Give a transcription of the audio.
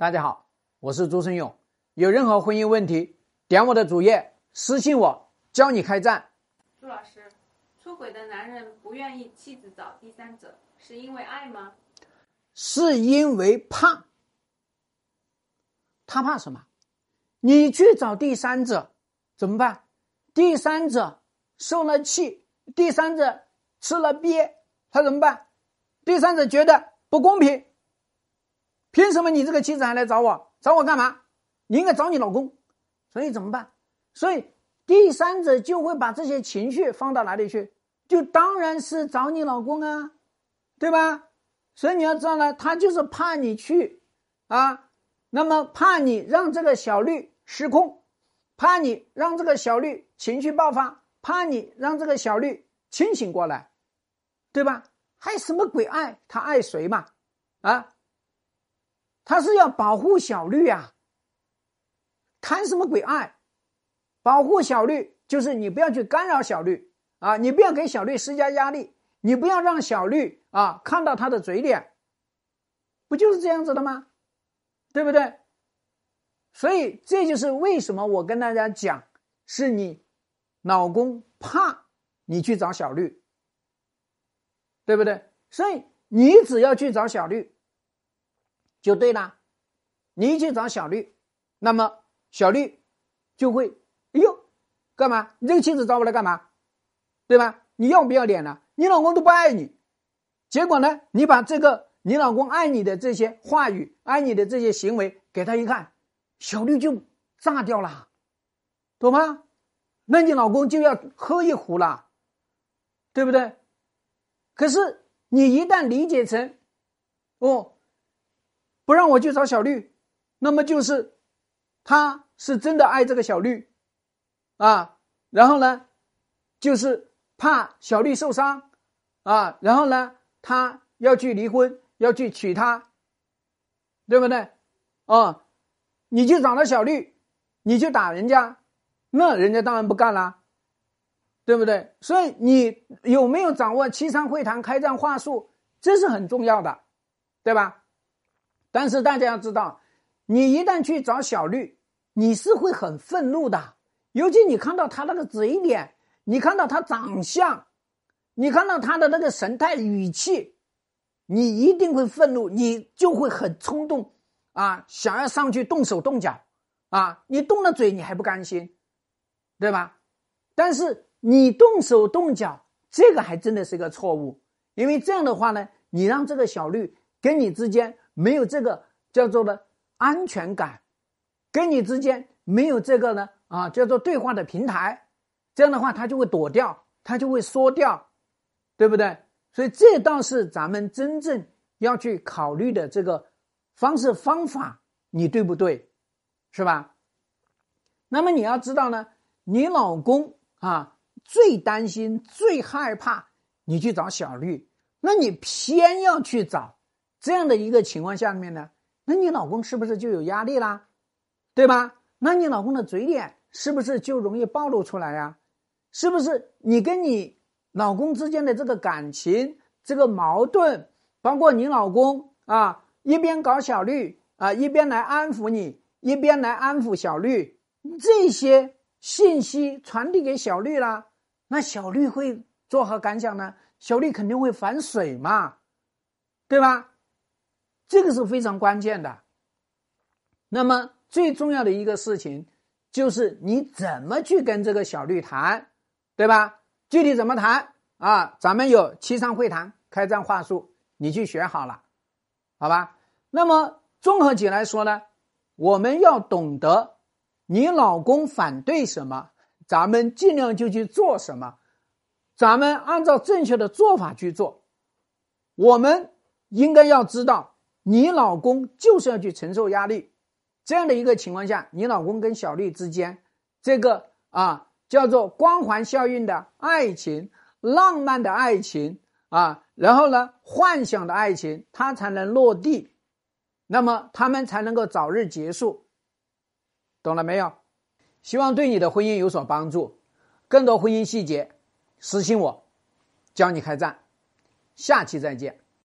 大家好，我是朱生勇。有任何婚姻问题，点我的主页私信我，教你开战。朱老师，出轨的男人不愿意妻子找第三者，是因为爱吗？是因为怕。他怕什么？你去找第三者怎么办？第三者受了气，第三者吃了鳖，他怎么办？第三者觉得不公平。凭什么你这个妻子还来找我？找我干嘛？你应该找你老公。所以怎么办？所以第三者就会把这些情绪放到哪里去？就当然是找你老公啊，对吧？所以你要知道呢，他就是怕你去啊，那么怕你让这个小绿失控，怕你让这个小绿情绪爆发，怕你让这个小绿清醒过来，对吧？还什么鬼爱？他爱谁嘛？啊？他是要保护小绿啊，谈什么鬼爱？保护小绿就是你不要去干扰小绿啊，你不要给小绿施加压力，你不要让小绿啊看到他的嘴脸，不就是这样子的吗？对不对？所以这就是为什么我跟大家讲，是你老公怕你去找小绿，对不对？所以你只要去找小绿。就对了，你去找小绿，那么小绿就会，哎呦，干嘛？你这个妻子找我来干嘛？对吧？你要不要脸了？你老公都不爱你，结果呢？你把这个你老公爱你的这些话语、爱你的这些行为给他一看，小绿就炸掉了，懂吗？那你老公就要喝一壶了，对不对？可是你一旦理解成，哦。不让我去找小绿，那么就是他是真的爱这个小绿啊。然后呢，就是怕小绿受伤啊。然后呢，他要去离婚，要去娶她，对不对？哦，你去找了小绿，你去打人家，那人家当然不干啦，对不对？所以你有没有掌握七商会谈开战话术，这是很重要的，对吧？但是大家要知道，你一旦去找小绿，你是会很愤怒的。尤其你看到他那个嘴脸，你看到他长相，你看到他的那个神态语气，你一定会愤怒，你就会很冲动啊，想要上去动手动脚啊。你动了嘴，你还不甘心，对吧？但是你动手动脚，这个还真的是个错误，因为这样的话呢，你让这个小绿跟你之间。没有这个叫做的安全感，跟你之间没有这个呢啊，叫做对话的平台，这样的话他就会躲掉，他就会缩掉，对不对？所以这倒是咱们真正要去考虑的这个方式方法，你对不对？是吧？那么你要知道呢，你老公啊最担心、最害怕你去找小绿，那你偏要去找。这样的一个情况下面呢，那你老公是不是就有压力啦？对吧？那你老公的嘴脸是不是就容易暴露出来呀？是不是你跟你老公之间的这个感情、这个矛盾，包括你老公啊一边搞小绿啊一边来安抚你，一边来安抚小绿，这些信息传递给小绿了，那小绿会作何感想呢？小绿肯定会反水嘛，对吧？这个是非常关键的。那么最重要的一个事情，就是你怎么去跟这个小绿谈，对吧？具体怎么谈啊？咱们有七商会谈开战话术，你去学好了，好吧？那么综合起来说呢，我们要懂得，你老公反对什么，咱们尽量就去做什么，咱们按照正确的做法去做。我们应该要知道。你老公就是要去承受压力，这样的一个情况下，你老公跟小绿之间，这个啊叫做光环效应的爱情、浪漫的爱情啊，然后呢幻想的爱情，它才能落地，那么他们才能够早日结束，懂了没有？希望对你的婚姻有所帮助。更多婚姻细节，私信我，教你开战。下期再见。